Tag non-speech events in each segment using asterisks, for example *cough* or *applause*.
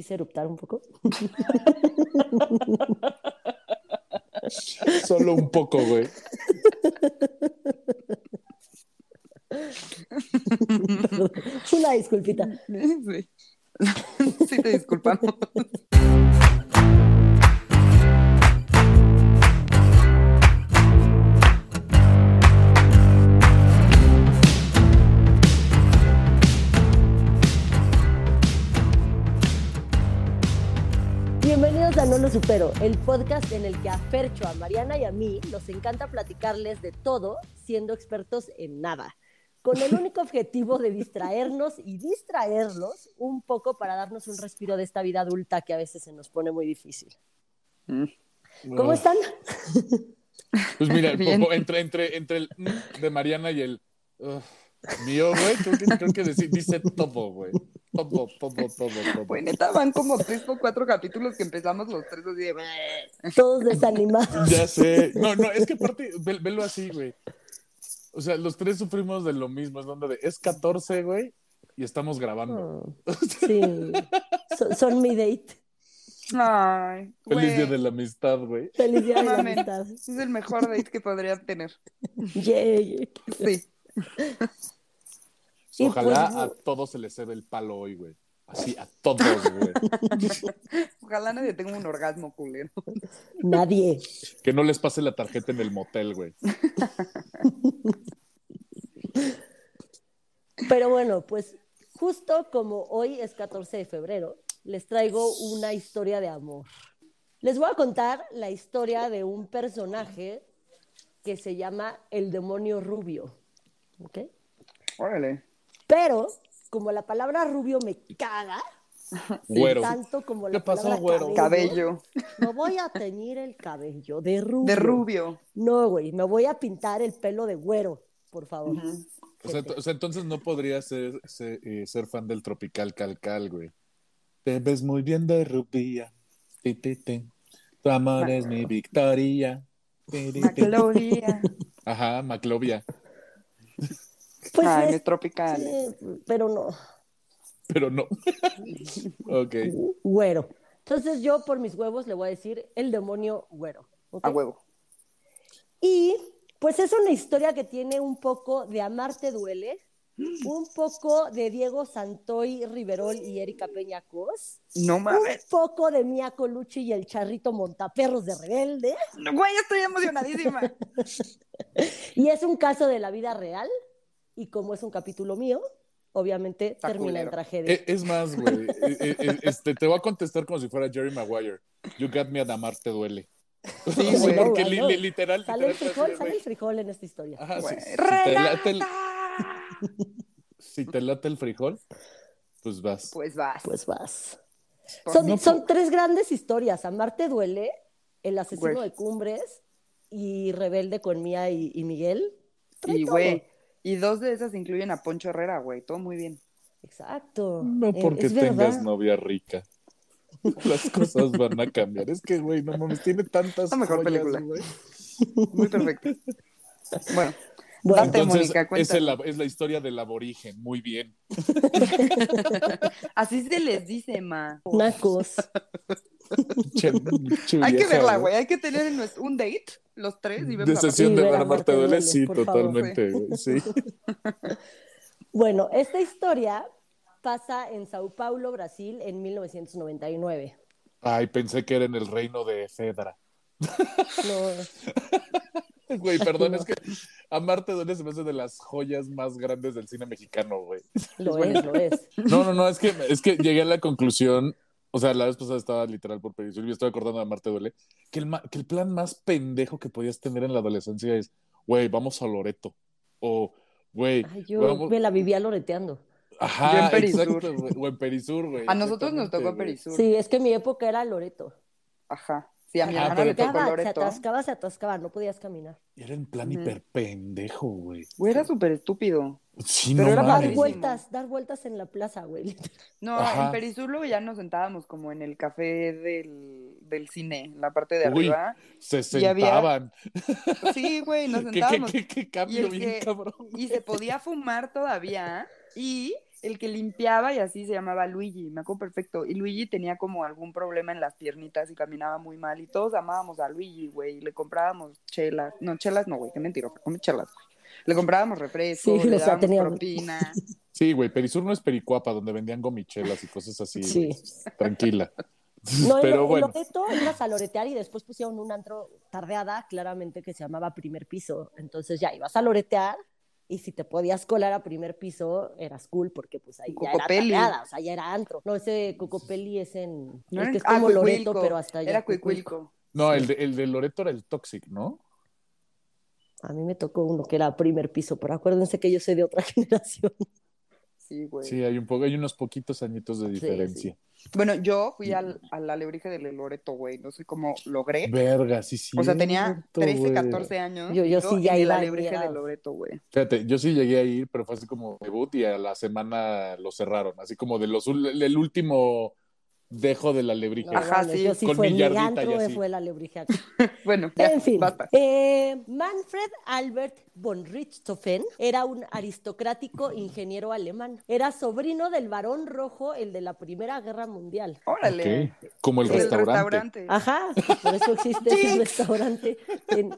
quise eruptar un poco. *laughs* Solo un poco, güey. Una disculpita. Sí. *laughs* Sí, te disculpamos. Supero, el podcast en el que a Fercho, a Mariana y a mí nos encanta platicarles de todo siendo expertos en nada, con el único *laughs* objetivo de distraernos y distraerlos un poco para darnos un respiro de esta vida adulta que a veces se nos pone muy difícil. Mm. ¿Cómo están? Pues mira, *laughs* poco- entre, entre, entre el mm de Mariana y el mío, güey, creo que, creo que dice, dice todo, güey. Todo, todo, todo. Pues neta, van como tres o cuatro capítulos que empezamos los tres así de... Todos desanimados. *laughs* Ya sé. No, no, es que aparte, ve- velo así, güey. O sea, los tres sufrimos de lo mismo. Es donde de, es 14, güey, y estamos grabando. Oh, sí, So- son mi date. Ay, Feliz güey, día de la amistad, güey. Feliz día de la amistad. Es el mejor date que podría tener. *laughs* Yay. Sí. Ojalá pues, a todos se les cede el palo hoy, güey. Así, a todos, güey. *laughs* Ojalá nadie tenga un orgasmo culero. Nadie. Que no les pase la tarjeta en el motel, güey. Pero bueno, pues justo como hoy es 14 de febrero, les traigo una historia de amor. Les voy a contar la historia de un personaje que se llama el demonio rubio. ¿ok? Órale. Pero como la palabra rubio me caga, Güero. tanto como la ¿Qué pasó, palabra güero? Cabello. no voy a teñir el cabello de rubio. De rubio. No, güey, me voy a pintar el pelo de güero, por favor. O sea, ent- o sea, entonces no podría ser, ser, eh, ser fan del Tropical Calcal, güey. Te ves muy bien de rubia. Ti, ti, ti. Tu amor es mi victoria. Ti, ti, ti. Maclovia. Ajá, Maclovia. Pues Ay, es- tropical. sí, pero no. Pero no. *laughs* ok. güero. Entonces yo por mis huevos le voy a decir el demonio güero. A huevo. Y pues es una historia que tiene un poco de Amarte Duele, un poco de Diego Santoy Riverol y Erika Peña Cos, No un mames. poco de Mia Colucci y el charrito Montaperros de Rebelde, No, Güey, estoy emocionadísima. *laughs* y es un caso de la vida real, y como es un capítulo mío, obviamente Está termina en culero. tragedia. Eh, Es más, güey. eh, eh, eh, este, te voy a contestar como si fuera Jerry Maguire. You got me at amar te duele. Sí, *laughs* güey. Porque I li- literal, sale el frijol, sale el frijol en esta historia. Ajá, si, Güey. si te late el, ¡Renata! *laughs* si te late el frijol, pues vas. Pues vas. Pues vas. Son, no son tres grandes historias. Amarte duele, El asesino Güey. de Cumbres y Rebelde con Mía y, y Miguel. Trae Y, todo. güey, y dos de esas incluyen a Poncho Herrera, güey. Todo muy bien. Exacto. No Eh, porque es tengas verdad. novia rica. *laughs* Las cosas van a cambiar. Es que, güey, no mames, tiene tantas La mejor joyas, película. güey. Muy perfecto. Bueno, *laughs* Bueno, Date, Entonces, Mónica, es, el- es la historia del aborigen. Muy bien. *laughs* así se les dice, ma. Nacos. Che- che Hay que verla, ¿no? güey. Hay que tener en nuestro- un date, los tres, y De sesión de ver a Amarte Marte duele, sí, favor. totalmente. Sí. *laughs* Bueno, esta historia pasa en Sao Paulo, Brasil, en 1999. Ay, pensé que era en el reino de Fedra. No, *laughs* Güey, perdón, es que Amarte duele se me hace de las joyas más grandes del cine mexicano, güey. lo *laughs* bueno. es, lo es. No, no, no, es que, es que llegué a la conclusión, o sea, la vez pasada estaba literal por Perisur y me estoy acordando de Amarte duele, que el, que el plan más pendejo que podías tener en la adolescencia es, güey, vamos a Loreto. O, güey, yo vamos- me la vivía loreteando. ajá, Yo en Perisur. exacto, güey, o en Perisur, güey. A nosotros nos tocó. Perisur. Sí, es que mi época era Loreto. Ajá. Sí, a mi Ajá, hermana le tocó Atascaba, se Loreto. atascaba, se atascaba, no podías caminar. Era en plan hiper pendejo, güey. Güey, era súper estúpido. Sí, Pero no era Dar vueltas, dar vueltas en la plaza, güey. No, Ajá. en Perisur luego ya nos sentábamos como en el café del, del cine, en la parte de Uy. arriba. Se Y había- sentaban. Sí, güey, nos *laughs* ¿Qué, qué, sentábamos. qué, cambio el bien que- cabrón. Y se podía fumar todavía. Y el que limpiaba y así se llamaba Luigi, me acuerdo perfecto. Y Luigi tenía como algún problema en las piernitas y caminaba muy mal. Y todos amábamos a Luigi, güey. Y le comprábamos chelas. No, chelas no, güey, qué mentira, come chelas, güey. Le comprábamos refresco, Sí, le dábamos tenía- propina. *laughs* Sí, güey, Perisur no es Pericuapa, donde vendían gomichelas y cosas así. Sí. Tranquila. *laughs* No, en- Pero en bueno. Loreto ibas a loretear y después pusieron un antro tardeada, claramente que se llamaba primer piso. Entonces ya ibas a loretear y si te podías colar a primer piso, eras cool porque pues ahí ya era tardeada, o sea, ya era antro. No, ese Cocopelli es en... No es era- que es ah, como Loreto, Cuicuilco. pero hasta allá. Era Cuicuilco. Cuicuilco. No, el de, el de Loreto era el Toxic, ¿no? A mí me tocó uno que era primer piso, pero acuérdense que yo soy de otra *laughs* generación. Sí, güey. Sí, hay un poco, hay unos poquitos añitos de diferencia. Bueno, yo fui al, al alebrije del Loreto, güey. No sé cómo logré. Verga, sí, sí. O sea, tenía 13, 14 años. Yo- yo sí ya iba alebrije mirado. del Loreto, güey. Fíjate, yo sí llegué a ir, pero fue así como debut y a la semana lo cerraron. Así como de los el último dejo de la lebrige. No, Ajá, sí, yo sí con fue mi mi yardita antro, y eh, así. fue la lebrija. *laughs* Bueno, ya, En fin, basta. eh, Manfred Albert von Richthofen era un aristocrático ingeniero alemán. Era sobrino del barón rojo, el de la Primera Guerra Mundial. Órale. Ok, Como el El restaurante. Ajá, por eso existe ese *laughs* restaurante en,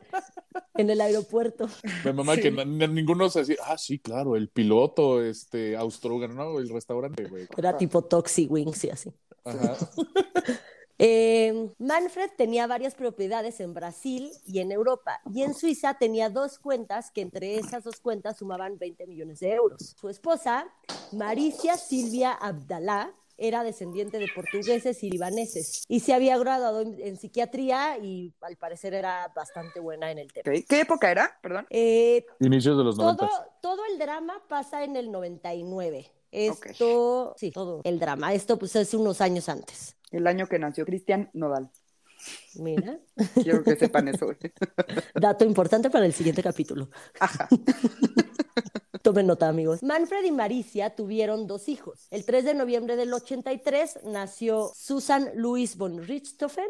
en el aeropuerto. Mi mamá Sí. que na- na- ninguno se decía, ah, sí, claro, el piloto, este, austrohúngaro, ¿no? El restaurante, güey. Era tipo Toxi Wings y así. Ajá. *laughs* Eh, Manfred tenía varias propiedades en Brasil y en Europa, y en Suiza tenía dos cuentas que entre esas dos cuentas sumaban 20 millones de euros. Su esposa, Maricia Silvia Abdalá, era descendiente de portugueses y libaneses, y se había graduado en, en psiquiatría y al parecer era bastante buena en el tema. ¿Qué época era? Perdón. Eh, Inicios de los todo, noventas. todo el drama pasa en el 99. Esto, sí, todo el drama. Esto pues es unos años antes. El año que nació Cristian Nodal. Mira. *laughs* Quiero que sepan eso. *laughs* Dato importante para el siguiente capítulo. Ajá. *laughs* Tomen nota, amigos. Manfred y Maricia tuvieron dos hijos. El 3 de noviembre del 83 nació Susan Louis von Richthofen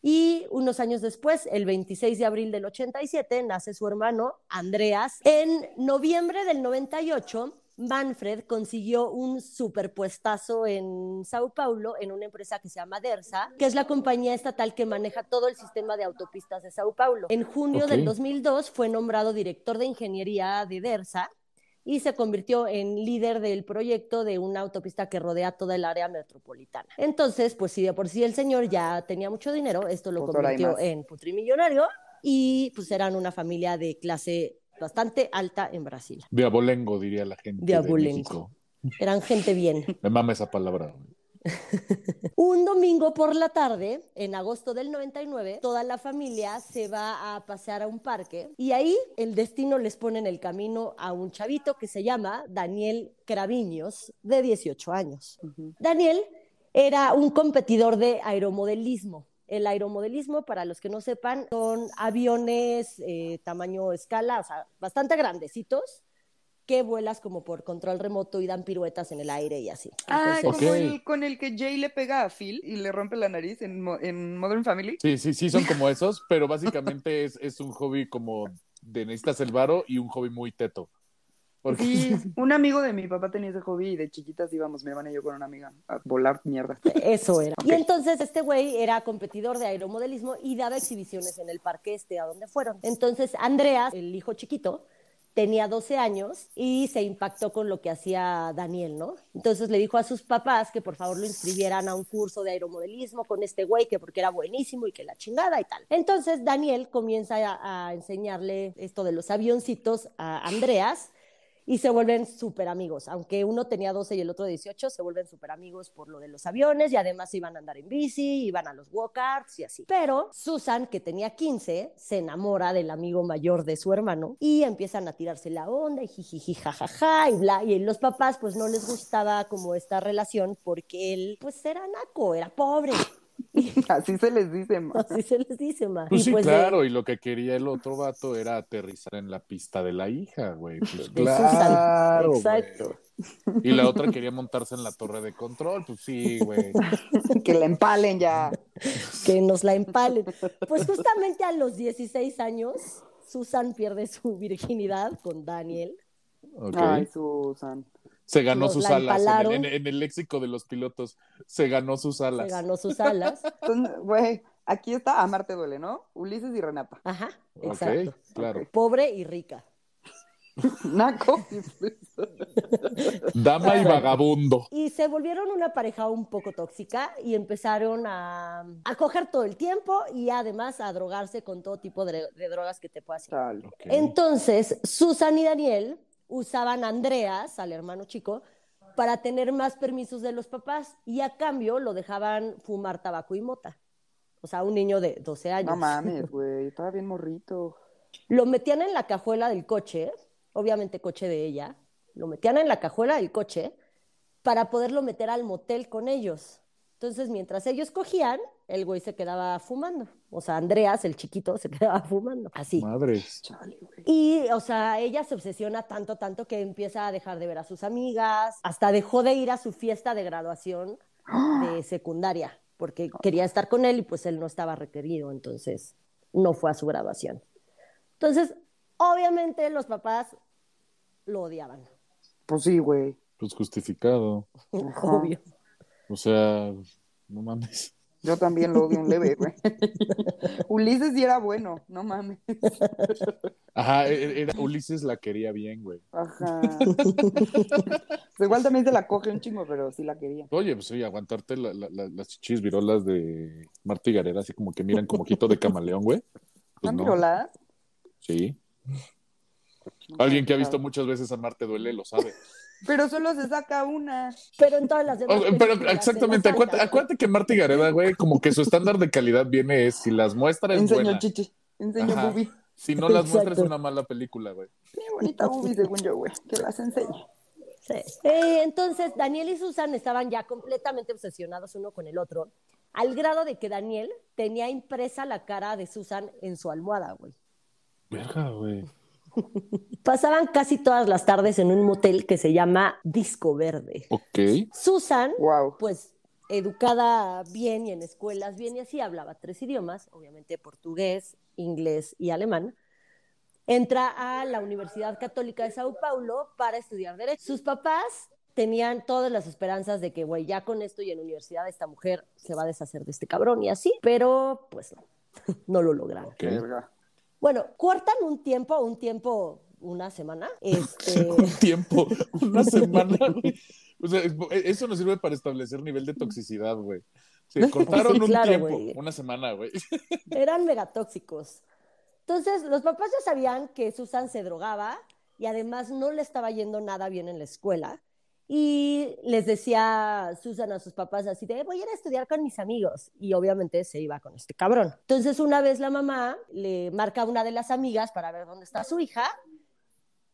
y unos años después, el 26 de abril del 87, nace su hermano Andreas. En noviembre del 98, Manfred consiguió un superpuestazo en Sao Paulo en una empresa que se llama Dersa, que es la compañía estatal que maneja todo el sistema de autopistas de Sao Paulo. En junio Ok. del 2002 fue nombrado director de ingeniería de Dersa y se convirtió en líder del proyecto de una autopista que rodea toda el área metropolitana. Entonces, pues si de por sí el señor ya tenía mucho dinero, esto lo Pues convirtió en putrimillonario y pues eran una familia de clase bastante alta en Brasil. De abolengo, diría la gente. De De. Eran gente bien. *laughs* Me mama esa palabra. *laughs* Un domingo por la tarde, en agosto del 99, toda la familia se va a pasear a un parque y ahí el destino les pone en el camino a un chavito que se llama Daniel Craviños, de 18 años. Daniel era un competidor de aeromodelismo. El aeromodelismo, para los que no sepan, son aviones eh, tamaño escala, o sea, bastante grandecitos, que vuelas como por control remoto y dan piruetas en el aire y así. Ah, Entonces, como el con el que Jay le pega a Phil y le rompe la nariz en, Mo- en Modern Family. Sí, sí, sí, son como *laughs* esos, pero básicamente es, es un hobby como de necesitas el varo y un hobby muy teto. Porque Sí, un amigo de mi papá tenía ese hobby y de chiquitas íbamos, mi hermana y yo con una amiga, a volar mierda. Eso era. Y entonces este güey era competidor de aeromodelismo y daba exhibiciones en el parque este a donde fueron. Entonces Andreas, el hijo chiquito, tenía 12 años y se impactó con lo que hacía Daniel, ¿no? Entonces le dijo a sus papás que por favor lo inscribieran a un curso de aeromodelismo con este güey, que porque era buenísimo y que la chingada y tal. Entonces Daniel comienza a, a enseñarle esto de los avioncitos a Andreas y se vuelven súper amigos. Aunque uno tenía 12 y el otro 18, se vuelven súper amigos por lo de los aviones y además iban a andar en bici, iban a los walk-karts y así. Pero Susan, que tenía 15, se enamora del amigo mayor de su hermano y empiezan a tirarse la onda y jijiji, jajaja y bla. Y los papás pues no les gustaba como esta relación porque él pues era naco, era pobre. *laughs* Así se les dice, ma. Así se les dice, ma. Pues Y, sí, pues, de- claro, y lo que quería el otro vato era aterrizar en la pista de la hija, güey. Pues *laughs* claro, güey. Exacto. Y la otra quería montarse en la torre de control, pues sí, güey. *laughs* que la empalen ya. que nos la empalen. Pues justamente a los 16 años, Susan pierde su virginidad con Daniel. Ok. Ay, Susan. Se ganó sus la alas. En el, empalaron. en- en el léxico de los pilotos, se ganó sus alas. Se ganó sus alas. *laughs* Güey, aquí está Amarte duele, ¿no? Ulises y Renata. Ajá, Ok, exacto. claro. Pobre y rica. *laughs* Naco y Dama y vagabundo. Y se volvieron una pareja un poco tóxica y empezaron a, a coger todo el tiempo y además a drogarse con todo tipo de, de drogas que te puedas. Entonces, Susan y Daniel usaban a Andreas, al hermano chico, para tener más permisos de los papás y a cambio lo dejaban fumar tabaco y mota. O sea, un niño de 12 años. No mames, *laughs* güey, estaba bien morrito. Lo metían en la cajuela del coche, obviamente coche de ella, lo metían en la cajuela del coche para poderlo meter al motel con ellos. Entonces, mientras ellos cogían, el güey se quedaba fumando. O sea, Andreas, el chiquito, se *laughs* quedaba fumando. Así. Madres. Chale. Y, o sea, ella se obsesiona tanto, tanto que empieza a dejar de ver a sus amigas, hasta dejó de ir a su fiesta de graduación *gasps* de secundaria, porque quería estar con él y pues él no estaba requerido, entonces no fue a su graduación. Entonces, obviamente los papás lo odiaban, Pues sí, güey. Pues justificado. Ajá. *laughs* obvio. O sea, no mames. Yo también lo odio un leve, güey. *laughs* Ulises sí era bueno, no mames. Ajá, e- era, Ulises la quería bien, güey. Ajá. *laughs* Pues igual también se la coge un chingo, pero sí la quería. Oye, pues oye, aguantarte la- la- la- las chichis virolas de Marta y Gareda, así como que miran como ojito de camaleón, güey. Pues ¿Están no. viroladas? Sí. No Alguien que ha visto muchas veces a Marte duele lo sabe. Pero solo se saca una. Pero en todas las demás pero exactamente, acuérdate, que Marta y Gareda, güey, como que su estándar de calidad viene es si las muestras es Enseño buena. chichi. Enseño Ajá. bubi. Si no las muestras es Exacto. una mala película, güey. Qué bonita bubi, según yo, güey. Que las enseñe. Sí. Eh, entonces, Daniel y Susan estaban ya completamente obsesionados uno con el otro, al grado de que Daniel tenía impresa la cara de Susan en su almohada, güey. Verga, güey. Pasaban casi todas las tardes en un motel que se llama Disco Verde. Ok. Susan, Wow. pues educada bien y en escuelas bien y así, hablaba tres idiomas, obviamente portugués, inglés y alemán. Entra a la Universidad Católica de Sao Paulo para estudiar Derecho. Sus papás tenían todas las esperanzas de que, güey, ya con esto y en universidad esta mujer se va a deshacer de este cabrón y así, pero pues no, *laughs* no lo lograron. ok. Bueno, cortan un tiempo, un tiempo, una semana. *laughs* Este, Un tiempo, una *laughs* semana, güey. O sea, eso nos sirve para establecer nivel de toxicidad, güey. Se *laughs* cortaron Sí, un tiempo, una semana, güey. eran megatóxicos. Entonces, los papás ya sabían que Susan se drogaba y además no le estaba yendo nada bien en la escuela. Y les decía Susan a sus papás así de, voy a ir a estudiar con mis amigos. Y obviamente se iba con este cabrón. Entonces, una vez la mamá le marca a una de las amigas para ver dónde está su hija.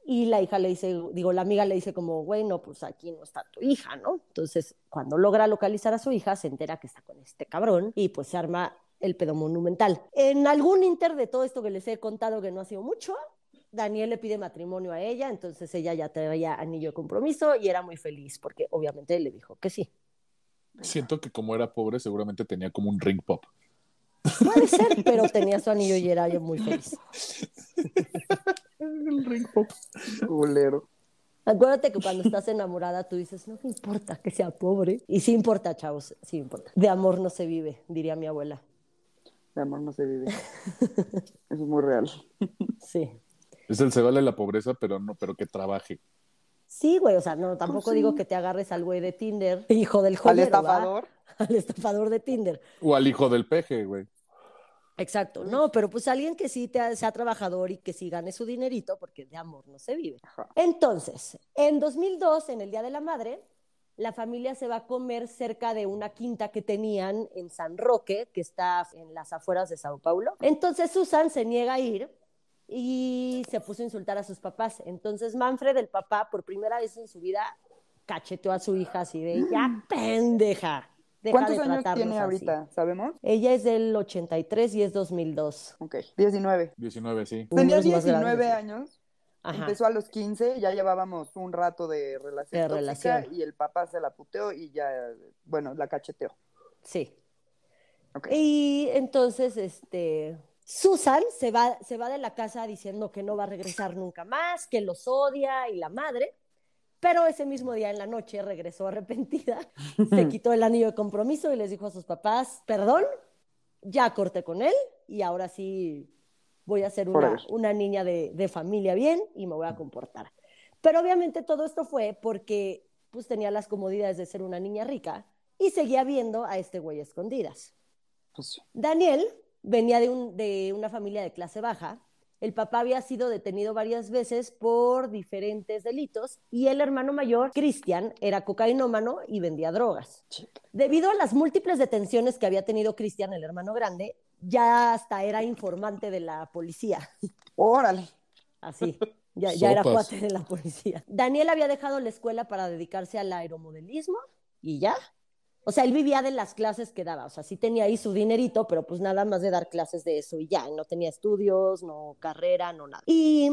Y la hija le dice, digo, la amiga le dice como, güey, no, pues aquí no está tu hija, ¿no? Entonces, cuando logra localizar a su hija, se entera que está con este cabrón y pues se arma el pedo monumental. En algún inter de todo esto que les he contado, que no ha sido mucho, Daniel le pide matrimonio a ella, entonces ella ya traía anillo de compromiso y era muy feliz porque obviamente le dijo que sí. Siento que como era pobre, seguramente tenía como un ring pop. Puede ser, pero tenía su anillo y era yo muy *laughs* feliz. El ring pop. Culero. Acuérdate que cuando estás enamorada tú dices, no me importa que sea pobre. Y sí importa, chavos, sí importa. De amor no se vive, diría mi abuela. De amor no se vive. *laughs* Eso es muy real. Sí. Es el se vale la pobreza, pero no, pero que trabaje. Sí, güey, o sea, no, tampoco sí. digo que te agarres al güey de Tinder, hijo del Al joyero, ¿va? estafador. *laughs* Al estafador de Tinder. O al hijo del peje, güey. Exacto, no, pero pues alguien que sí te, sea trabajador y que sí gane su dinerito, porque de amor no se vive. Entonces, en 2002, en el Día de la Madre, la familia se va a comer cerca de una quinta que tenían en San Roque, que está en las afueras de Sao Paulo. Entonces Susan se niega a ir y se puso a insultar a sus papás. Entonces Manfred, el papá, por primera vez en su vida, cacheteó a su hija así de, ya pendeja. deja ¿Cuántos de años tiene así". ahorita? ¿Sabemos? Ella es del 83 y es 2002. Ok. 19. 19, sí. Tenía Unos más 19 grandes. años. Ajá. Empezó a los 15, ya llevábamos un rato de relación De tóxica relación. y el papá se la puteó y ya, bueno, la cacheteó. Sí. Ok. Y entonces, este, Susan se va, se va de la casa diciendo que no va a regresar nunca más, que los odia y la madre. Pero ese mismo día en la noche regresó arrepentida, se *laughs* quitó el anillo de compromiso y les dijo a sus papás, perdón, ya corté con él y ahora sí voy a ser una, una niña de, de familia bien y me voy a comportar. Pero obviamente todo esto fue porque pues tenía las comodidades de ser una niña rica y seguía viendo a este güey a escondidas. Pues. Daniel venía de, un- de una familia de clase baja. El papá había sido detenido varias veces por diferentes delitos y el hermano mayor, Cristian, era cocainómano y vendía drogas. Debido a las múltiples detenciones que había tenido Cristian, el hermano grande, ya hasta era informante de la policía. Órale. Así, ya, ya era cuate de la policía. Daniel había dejado la escuela para dedicarse al aeromodelismo y ya. O sea, él vivía de las clases que daba. O sea, sí tenía ahí su dinerito, pero pues nada más de dar clases de eso y ya. No tenía estudios, no carrera, no nada. Y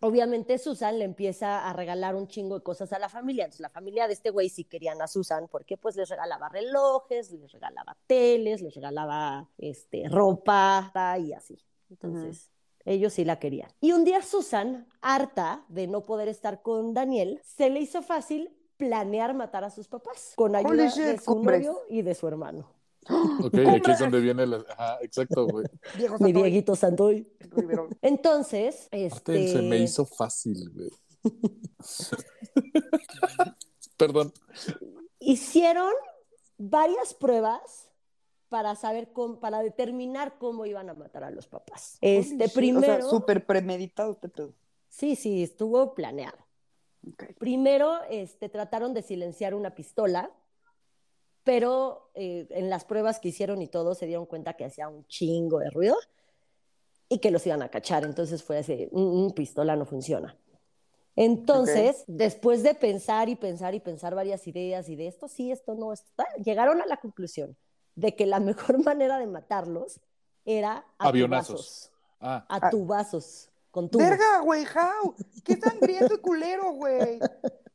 obviamente Susan le empieza a regalar un chingo de cosas a la familia. Entonces la familia de este güey sí querían a Susan porque pues les regalaba relojes, les regalaba teles, les regalaba este, ropa y así. Entonces ellos sí la querían. Y un día Susan, harta de no poder estar con Daniel, se le hizo fácil planear matar a sus papás con ayuda de shit, su novio y de su hermano. *gasps* Ok, aquí es donde viene la... Ajá, exacto, güey. *laughs* Mi Santoy, Dieguito *laughs* Santoy. Entonces, este... se me hizo fácil, güey. *laughs* Perdón. hicieron varias pruebas para saber cómo, para determinar cómo iban a matar a los papás. Este Holy primero, O sea, súper premeditado este pedo. sí, sí, estuvo planeado. Primero, este, trataron de silenciar una pistola, pero eh, en las pruebas que hicieron y todo se dieron cuenta que hacía un chingo de ruido y que los iban a cachar. Entonces fue así, "Mm, mm, pistola no funciona. Entonces, después de pensar y pensar y pensar varias ideas y de esto sí, esto no, esto tal, llegaron a la conclusión de que la *laughs* mejor manera de matarlos era a Avionazos. tubazos, Ah, a tubazos, con tubos. Verga, güey, how? Qué sangriento y culero, güey.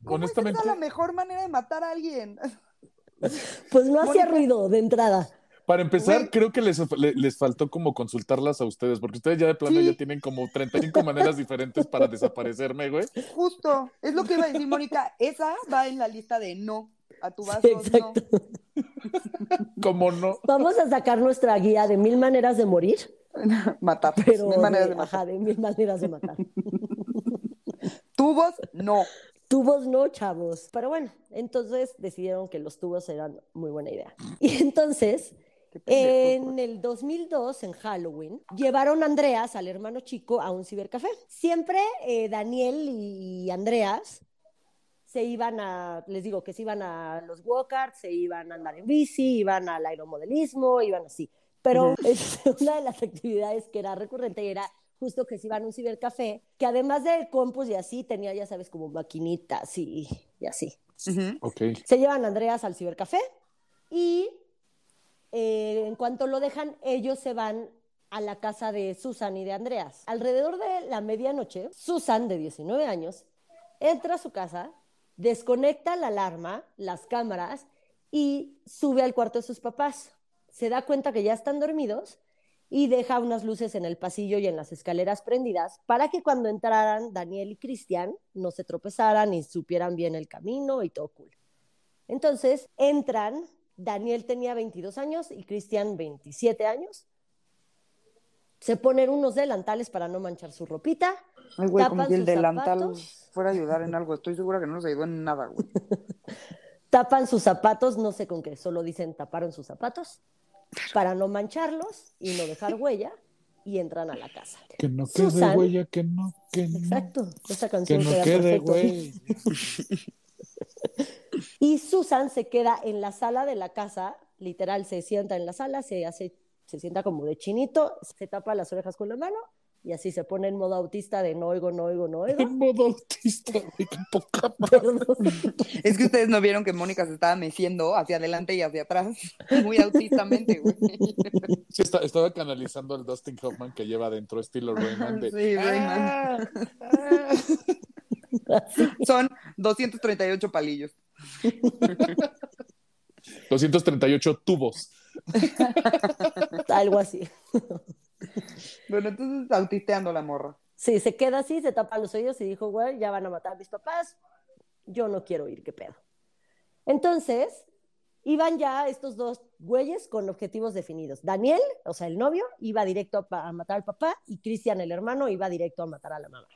¿Cómo Honestamente- es la mejor manera de matar a alguien? *laughs* Pues no hacía ruido de entrada. para empezar, Güey. creo que les, le- les faltó como consultarlas a ustedes, porque ustedes ya de plano Sí. ya tienen como 35 maneras diferentes para desaparecerme, güey. Justo, es lo que iba a decir Mónica. Esa va en la lista de no. A tu vaso, Sí, no. exacto. ¿Cómo no? Vamos a sacar nuestra guía de mil maneras de morir, *laughs* Matar. pero Mil maneras de, de matar. ajá, de mil maneras de matar. *laughs* Tubos, no. Tubos no, chavos. Pero bueno, entonces decidieron que los tubos eran muy buena idea. Y *laughs* entonces, en el 2002, en Halloween, llevaron a Andreas, al hermano chico, a un cibercafé. Siempre eh, Daniel y Andreas se iban a, les digo, que se iban a los walkers, se iban a andar en bici, iban al aeromodelismo, iban así. Pero este, *laughs* una de las actividades que era recurrente era justo que se iban a un cibercafé, que además de compus y así, tenía, ya sabes, como maquinitas y, y así. Ujú. Ok. Se llevan a Andreas al cibercafé y eh, en cuanto lo dejan, ellos se van a la casa de Susan y de Andreas. Alrededor de la medianoche, Susan, de 19 años, entra a su casa, desconecta la alarma, las cámaras y sube al cuarto de sus papás. Se da cuenta que ya están dormidos y deja unas luces en el pasillo y en las escaleras prendidas para que cuando entraran Daniel y Cristian no se tropezaran y supieran bien el camino y todo cool. Entonces entran, Daniel tenía 22 años y Cristian 27 años. Se ponen unos delantales para no manchar su ropita. Ay, güey, como tapan si el delantal zapatos. fuera a ayudar en algo. Estoy segura que no nos ayudó en nada, güey. *laughs* tapan sus zapatos, no sé con qué, solo dicen taparon sus zapatos para no mancharlos y no dejar huella y entran a la casa. Que no quede Susan. huella, que no, que no. Exacto, esa Que canción no queda quede, perfecto. güey. *laughs* Y Susan se queda en la sala de la casa, literal, se sienta en la sala, se hace, se sienta como de chinito, se tapa las orejas con la mano y así se pone en modo autista de no oigo, no oigo, no oigo. En modo autista, güey, qué poca. *laughs* Es que ustedes no vieron que Mónica se estaba meciendo hacia adelante y hacia atrás. *laughs* Muy autistamente, güey. Sí, está- estaba canalizando al Dustin Hoffman que lleva adentro estilo Rayman de... *laughs* Sí, Rayman. "Ah, ah". Son 238 palillos. 238 tubos. Algo así. *laughs* Bueno, entonces autisteando la morra. Sí, se queda así, se tapa los oídos y dijo, güey, ya van a matar a mis papás, yo no quiero ir, qué pedo. Entonces, iban ya estos dos güeyes con objetivos definidos. Daniel, o sea, el novio, iba directo a, a matar al papá y Cristian, el hermano, iba directo a matar a la mamá.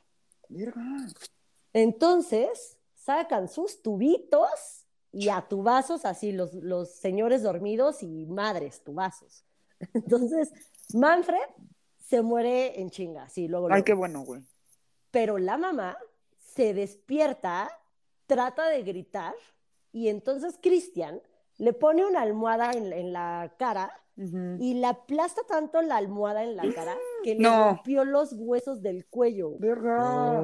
Entonces, sacan sus tubitos y a tubazos, así los, los señores dormidos y madres, tubazos. *laughs* Entonces, Manfred se muere en chinga, así, luego, Ay, luego. qué bueno, güey. Pero la mamá se despierta, trata de gritar, y entonces Cristian le pone una almohada en, en la cara y le aplasta tanto la almohada en la cara que le No. rompió los huesos del cuello. Verga.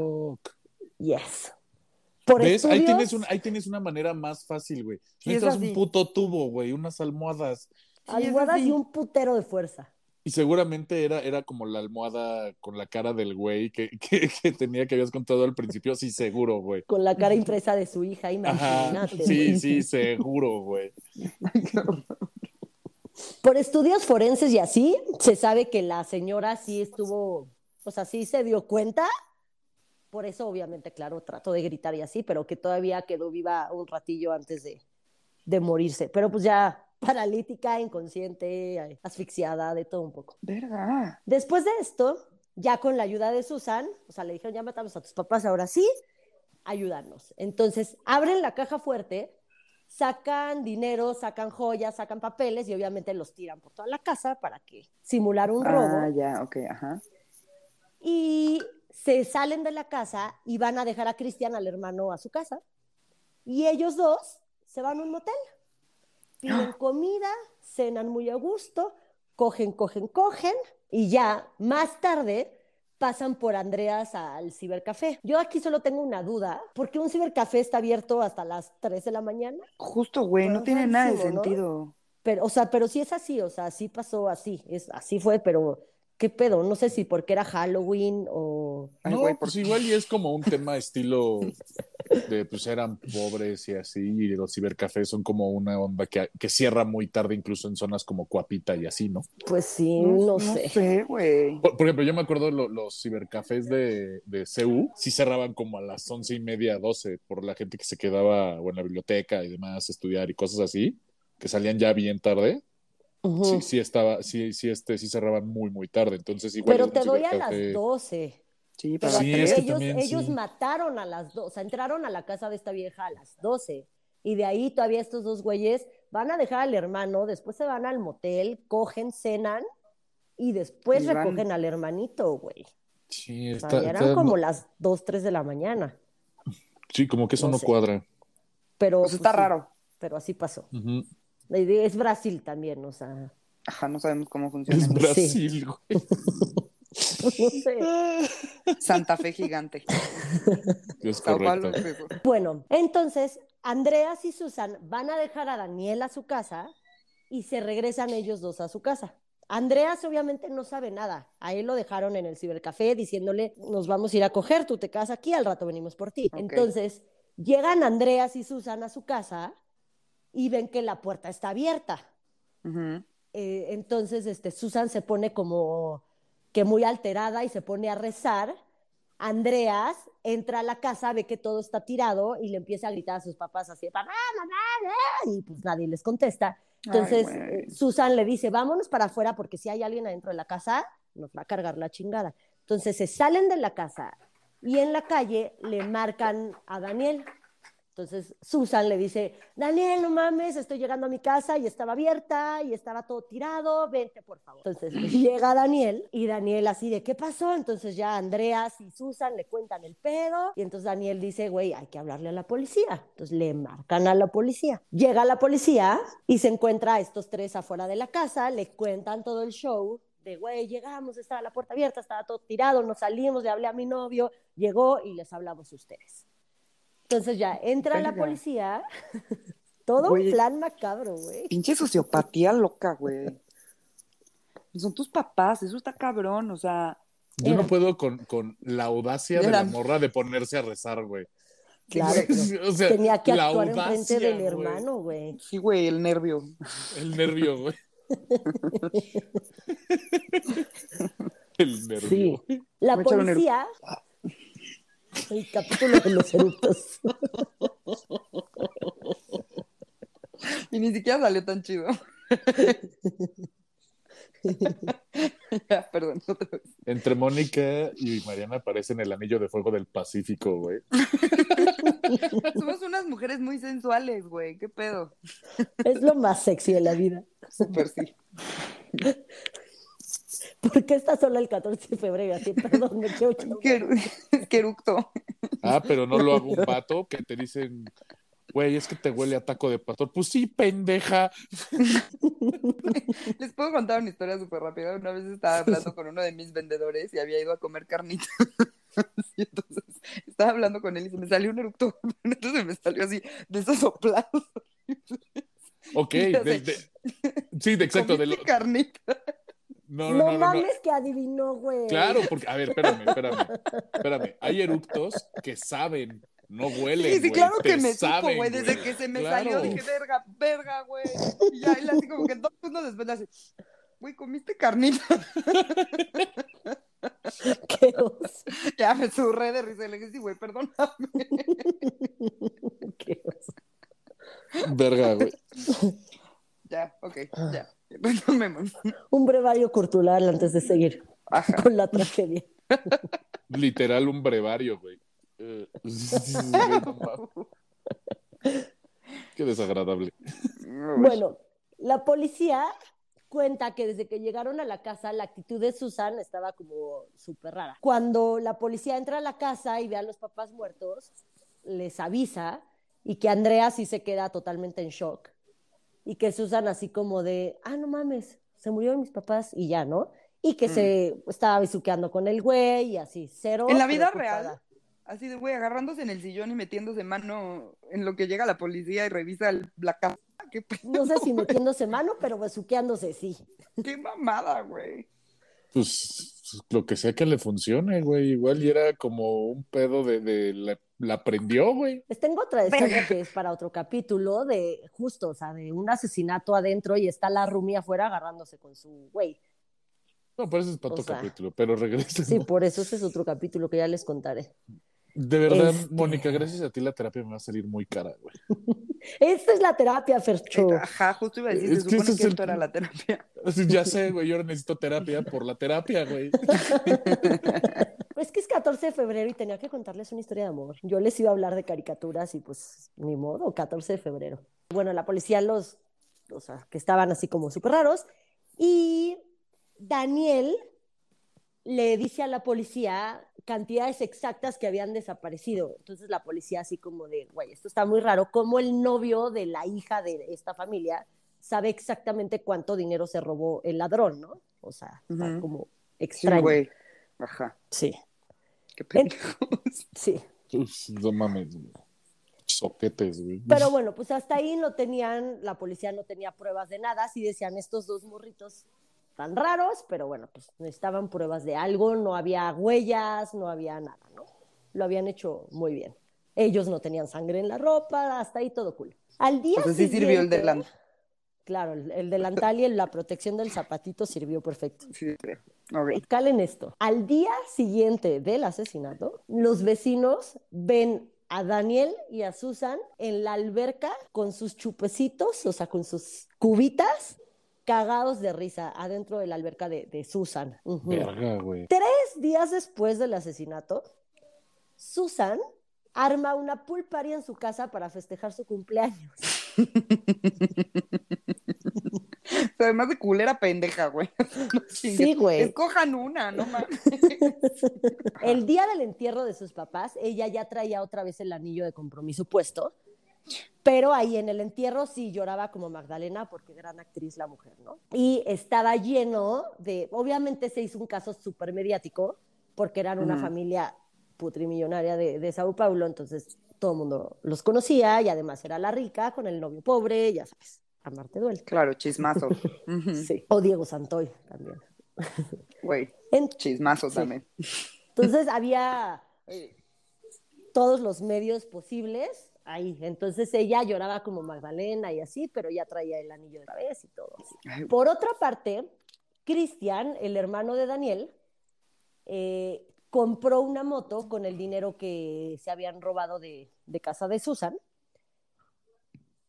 Yes. Por ¿Ves? Ahí tienes, un- ahí tienes una manera más fácil, güey. Sí, es Necesitas un puto tubo, güey, unas almohadas. Sí, almohadas y un putero de fuerza. Y seguramente era, era como la almohada con la cara del güey que, *laughs* que, que tenía que habías contado al principio. Sí, seguro, güey. Con la cara impresa de su hija, Ajá. imagínate. Sí, sí, seguro, güey. Por estudios forenses y así, se sabe que la señora sí estuvo, o sea, sí se dio cuenta. Por eso, obviamente, claro, trató de gritar y así, pero que todavía quedó viva un ratillo antes de, de morirse. Pero pues ya paralítica, inconsciente, asfixiada, de todo un poco. Verga. Después de esto, ya con la ayuda de Susan, o sea, le dijeron, ya matamos a tus papás, ahora sí, ayúdanos. Entonces, abren la caja fuerte, sacan dinero, sacan joyas, sacan papeles y obviamente los tiran por toda la casa para que simular un robo. Ah, ya, ok, ajá. Y se salen de la casa y van a dejar a Cristian, al hermano, a su casa. Y ellos dos se van a un motel. Piden comida, cenan muy a gusto, cogen, cogen, cogen. Y ya más tarde pasan por Andreas al cibercafé. Yo aquí solo tengo una duda. ¿Por qué un cibercafé está abierto hasta las 3 de la mañana? Justo, güey, no tiene nada de sentido. Pero, o sea, pero sí es así, o sea, sí pasó así, es, así fue, pero ¿qué pedo? No sé si porque era Halloween o... Ay, no, güey, pues igual y es como un tema estilo de pues eran pobres y así, y los cibercafés son como una onda que, que cierra muy tarde, incluso en zonas como Cuapita y así, ¿no? Pues sí, no, sé. No sé, güey. Por, por ejemplo, yo me acuerdo lo- los cibercafés de, de CU, sí cerraban como a las once y media, doce, por la gente que se quedaba o en la biblioteca y demás, estudiar y cosas así, que salían ya bien tarde. Sí, sí estaba, sí, sí, este, sí cerraban muy, muy tarde. Entonces, igual. Pero te doy a las 12. Sí, Pero Sí, es que ellos, también, ellos sí. mataron a las 12, o sea, entraron a la casa de esta vieja a las 12. Y de ahí todavía estos dos güeyes van a dejar al hermano, después se van al motel, cogen, cenan y después Y recogen al hermanito, güey. Sí, O sea, está, eran está- como las 2, 3 de la mañana. sí, como que eso no no, sé. cuadra. Pero Pues está sí, raro. Pero así pasó. Es Brasil también, o sea, Ajá, no sabemos cómo funciona. Es Brasil, güey. *laughs* no sé. Santa Fe gigante. *laughs* Es correcto. Bueno, entonces Andreas y Susan van a dejar a Daniel a su casa y se regresan ellos dos a su casa. Andreas obviamente no sabe nada. A él lo dejaron en el cibercafé diciéndole, nos vamos a ir a coger, tú te quedas aquí, al rato venimos por ti. Entonces, llegan Andreas y Susan a su casa y ven que la puerta está abierta. Eh, entonces, este, Susan se pone como que muy alterada y se pone a rezar. Andreas entra a la casa, ve que todo está tirado y le empieza a gritar a sus papás así, papá, mamá, ah", y pues nadie les contesta. Entonces, Ay, eh, Susan le dice, vámonos para afuera porque si hay alguien adentro de la casa, nos va a cargar la chingada. Entonces se salen de la casa y en la calle le marcan a Daniel. Entonces Susan le dice, Daniel, no mames, estoy llegando a mi casa y estaba abierta y estaba todo tirado, vente por favor. Entonces pues, llega Daniel y Daniel así de, ¿qué pasó? Entonces ya Andreas y Susan le cuentan el pedo y entonces Daniel dice, güey, hay que hablarle a la policía. Entonces le marcan a la policía. Llega la policía y se encuentra a estos tres afuera de la casa, le cuentan todo el show. De güey, llegamos, estaba la puerta abierta, estaba todo tirado, nos salimos, le hablé a mi novio, llegó y les hablamos a ustedes. Entonces ya entra la policía, *laughs* todo Güey. un plan macabro, güey. Pinche sociopatía loca, güey. Son tus papás, eso está cabrón, o sea. Yo no Era. puedo con, con la audacia de la morra de ponerse a rezar, güey. Claro, pero *laughs* o sea, tenía que actuar audacia, enfrente del güey. hermano, güey. Sí, güey, el nervio. El nervio, güey. *laughs* El nervio. Sí. La policía, el capítulo de los eructos. Y ni siquiera salió tan chido. ya, *laughs* perdón, otra vez. Entre Mónica y Mariana aparecen el anillo de fuego del Pacífico, güey. *laughs* Somos unas mujeres muy sensuales, güey. ¿Qué pedo? Es lo más sexy de la vida. Súper sí. *laughs* ¿Por qué está sola el 14 de febrero? Así, perdón, me quiero echar un- Qué, qué eructo. Ah, pero no lo hago un *laughs* vato que te dicen, güey, es que te huele a taco de pastor. Pues sí, pendeja. *laughs* Les puedo contar una historia súper rápida. Una vez estaba hablando con uno de mis vendedores y había ido a comer carnitas. *laughs* Y entonces estaba hablando con él y se me salió un eructo. Entonces me salió así, de esos soplados. Ok, de- de- sí, de, exacto. De lo- ¿Comiste carnita. No, No, no, no, mames que adivinó, güey. Claro, porque, a ver, espérame, espérame, espérame. Hay eructos que saben, no huelen. Sí, sí, güey, claro que me supo, saben, güey. Desde que se me Claro. salió dije, verga, verga, güey. Y ya, él así como que dos segundos después le hace, güey, ¿comiste carnita? *laughs* Qué oso, Ya me surré de risa y le dije, sí, güey, perdóname. *laughs* qué oso. Verga, güey. Ya, ok, ya. *laughs* Un brevario cultural antes de seguir Ajá. con la tragedia. *laughs* Literal un brevario, güey. *laughs* Qué desagradable. Bueno, la policía cuenta que desde que llegaron a la casa, la actitud de Susan estaba como súper rara. Cuando la policía entra a la casa y ve a los papás muertos, les avisa y que Andrea sí se queda totalmente en shock. Y que Susan así como de, ah, no mames, se murieron mis papás y ya, ¿no? Y que Mm. se estaba besuqueando con el güey y así, cero. ¿En la vida real? Así de, güey, agarrándose en el sillón y metiéndose mano en lo que llega la policía y revisa el- la casa. ¿Qué, pe- No sé si metiéndose mano, pero besuqueándose sí. qué mamada, güey. Pues lo que sea que le funcione, güey. Igual y era como un pedo de, de la, la prendió, güey. Les tengo otra historia que es para otro capítulo de justo, o sea, de un asesinato adentro y está la Rumi afuera agarrándose con su güey. No, pero ese es para O otro sea, capítulo, pero regresa. Sí, por eso ese es otro capítulo que ya les contaré. De verdad, Este- Mónica, gracias a ti la terapia me va a salir muy cara, güey. *laughs* Esta es la terapia, Fercho. Ajá, justo iba a decir, Es se que supone que el- esto era la terapia. *laughs* Ya sé, güey, yo ahora necesito terapia por la terapia, güey. *laughs* Es que es 14 de febrero y tenía que contarles una historia de amor. Yo les iba a hablar de caricaturas y pues ni modo, 14 de febrero. Bueno, la policía los, o sea, que estaban así como súper raros y Daniel le dice a la policía cantidades exactas que habían desaparecido. Entonces la policía así como de, güey, esto está muy raro, como el novio de la hija de esta familia sabe exactamente cuánto dinero se robó el ladrón, ¿no? O sea, está como Sí, extraño. güey. Ajá, sí. qué pendejos. *laughs* Sí. No mames. Soquetes, güey. Pero bueno, pues hasta ahí no tenían, la policía no tenía pruebas de nada, sí decían estos dos morritos tan raros, pero bueno, pues necesitaban pruebas de algo, no había huellas, no había nada, ¿no? Lo habían hecho muy bien. Ellos no tenían sangre en la ropa, hasta ahí todo cool. Al día sí sirvió el siguiente- delantal. Claro, el, el delantal y la protección del zapatito sirvió perfecto. Sí, sí. Ok. Calen esto. Al día siguiente del asesinato, los vecinos ven a Daniel y a Susan en la alberca con sus chupecitos, o sea, con sus cubitas, cagados de risa adentro de la alberca de, de Susan. Verga, güey. Tres días después del asesinato, Susan arma una pool party en su casa para festejar su cumpleaños. *laughs* Además de culera pendeja, güey. *laughs* No. Sí, güey. Escojan una, no mames. *laughs* El día del entierro de sus papás, ella ya traía otra vez el anillo de compromiso puesto, pero ahí en el entierro sí lloraba como Magdalena porque gran actriz la mujer, ¿no? Y estaba lleno de, obviamente se hizo un caso súper mediático porque eran una familia putrimillonaria de, de Sao Paulo, entonces todo el mundo los conocía y además era la rica con el novio pobre, ya sabes, a Marte duele. Claro, chismazo. *laughs* Sí. O Diego Santoy también. Güey, En- chismazo Sí. también. Entonces había todos los medios posibles ahí. Entonces ella lloraba como Magdalena y así, pero ya traía el anillo de la vez y todo. así. Por otra parte, Cristian, el hermano de Daniel, eh, compró una moto con el dinero que se habían robado de, de casa de Susan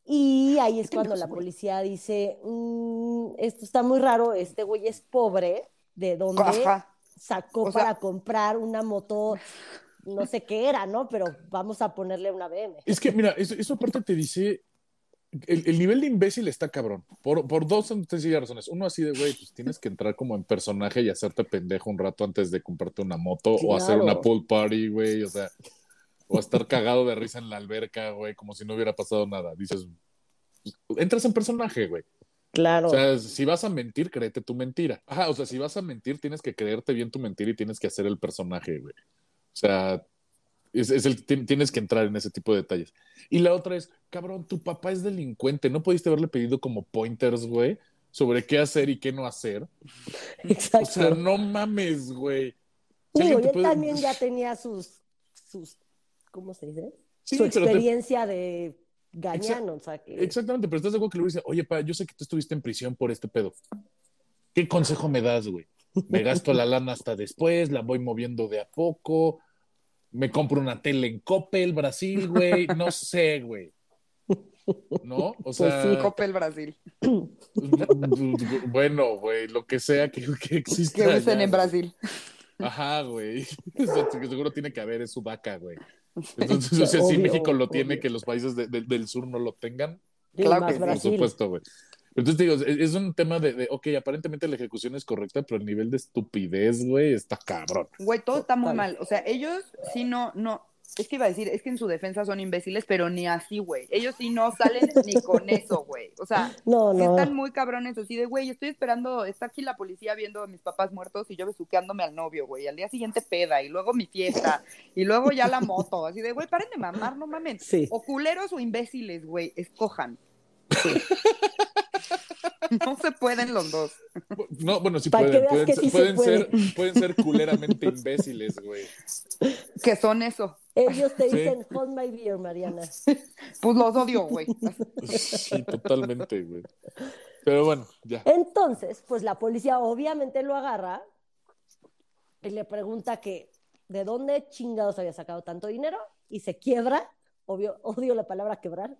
Y ahí es cuando la policía dice, "Mm, esto está muy raro, este güey es pobre, ¿de dónde Ajá. sacó O sea- para comprar una moto? No sé qué era, ¿no? Pero vamos a ponerle una BM. Es que, mira, eso, eso aparte te dice. El, el nivel de imbécil está cabrón. Por, por dos sencillas razones. Uno, así de, güey, pues tienes que entrar como en personaje y hacerte pendejo un rato antes de comprarte una moto o hacer una pool party, güey. O sea, o estar cagado de risa en la alberca, güey, como si no hubiera pasado nada. Dices, pues, entras en personaje, güey. Claro. O sea, si vas a mentir, créete tu mentira. Ajá, o sea, si vas a mentir, tienes que creerte bien tu mentira y tienes que hacer el personaje, güey. O sea, es, es el, ti- tienes que entrar en ese tipo de detalles. Y la otra es, cabrón, tu papá es delincuente, no pudiste haberle pedido como pointers, güey, sobre qué hacer y qué no hacer. Exacto. O sea, no mames, güey. Si Digo, él puede- también ya tenía sus, sus, ¿cómo se dice? Sí, Su te- experiencia de gañano, o sea que... Exactamente, pero estás de acuerdo que le dice, oye, pa, yo sé que tú estuviste en prisión por este pedo. ¿Qué consejo me das, güey? Me gasto la lana hasta después, la voy moviendo de a poco, me compro una tele en Coppel, Brasil, güey, no *laughs* sé, güey. ¿No? O sea, Pues sí, Coppel Brasil. *clears throat* bueno, güey, lo que sea que, que exista. Que usen allá, en Brasil. Ajá, güey. *laughs* Seguro tiene que haber es Sudaca, güey. *laughs* Entonces, o sea, si Obvio, México lo tiene, que los países de- de- del sur no lo tengan, claro que sí, por por Brasil. supuesto, güey. Entonces digo, es, es un tema de, de, ok, aparentemente la ejecución es correcta, pero el nivel de estupidez, güey, está cabrón. Güey, todo está muy mal. O sea, ellos sí no, no. Es que iba a decir, es que en su defensa son imbéciles, pero ni así, güey. Ellos sí no salen ni con eso, güey. O sea, *laughs* No, sí no. están muy cabrones así de, güey, estoy esperando, está aquí la policía viendo a mis papás muertos y yo besuqueándome al novio, güey. Al día siguiente peda y luego mi fiesta y luego ya la moto. Así de, güey, paren de mamar, no mamen. Sí. O culeros o imbéciles, güey, escojan. *laughs* *laughs* no se pueden los dos. No, bueno, sí pueden, pueden, que ser, se pueden, puede. ser, pueden ser culeramente imbéciles, güey. Que son eso. Ellos te Sí. dicen, hold my beer, Mariana. Pues los odio, güey. Sí, totalmente, güey. Pero bueno, ya. Entonces, pues la policía obviamente lo agarra y le pregunta que de dónde chingados había sacado tanto dinero y se quiebra. Obvio, odio la palabra quebrar.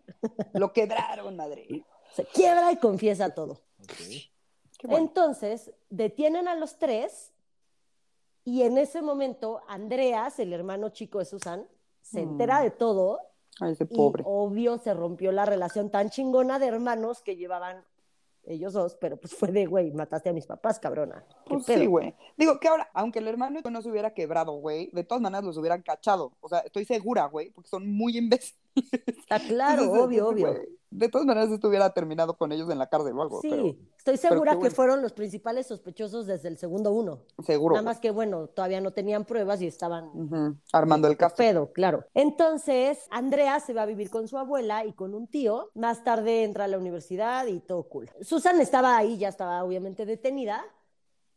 Lo quebraron, madre. Se quiebra y confiesa todo. Qué bueno. Entonces, detienen a los tres y en ese momento Andreas, el hermano chico de Susan, se Mm. entera de todo Ay, ese y pobre. obvio se rompió la relación tan chingona de hermanos que llevaban ellos dos, pero pues fue de, güey, mataste a mis papás, cabrona. ¿Qué Pues pedo? sí, güey. Digo que ahora, aunque el hermano no se hubiera quebrado, güey, de todas maneras los hubieran cachado. O sea, estoy segura, güey, porque son muy imbéciles. Está claro, Entonces, obvio, obvio. De todas maneras, esto hubiera terminado con ellos en la cárcel o algo, Sí, pero estoy segura que bueno. fueron los principales sospechosos desde el segundo uno. seguro. Nada más que, bueno, todavía no tenían pruebas y estaban Armando el de café. pedo, claro. Entonces, Andrea se va a vivir con su abuela y con un tío. Más tarde entra a la universidad y todo cool. Susan estaba ahí, ya estaba obviamente detenida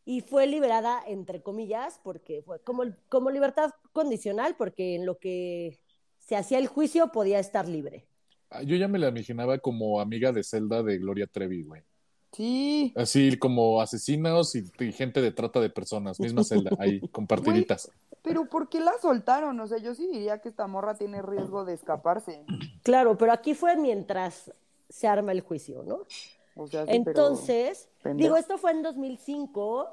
y fue liberada, entre comillas, porque fue como, como libertad condicional, porque en lo que se hacía el juicio podía estar libre. Ah, Yo ya me la imaginaba como amiga de Zelda de Gloria Trevi, güey. Sí. Así como asesinos y, y gente de trata de personas. Misma Zelda, ahí, *laughs* compartiditas. Pero ¿por qué la soltaron? O sea, yo sí diría que esta morra tiene riesgo de escaparse. Claro, pero aquí fue mientras se arma el juicio, ¿no? O sea, sí, pero- Entonces, digo, esto fue en 2005,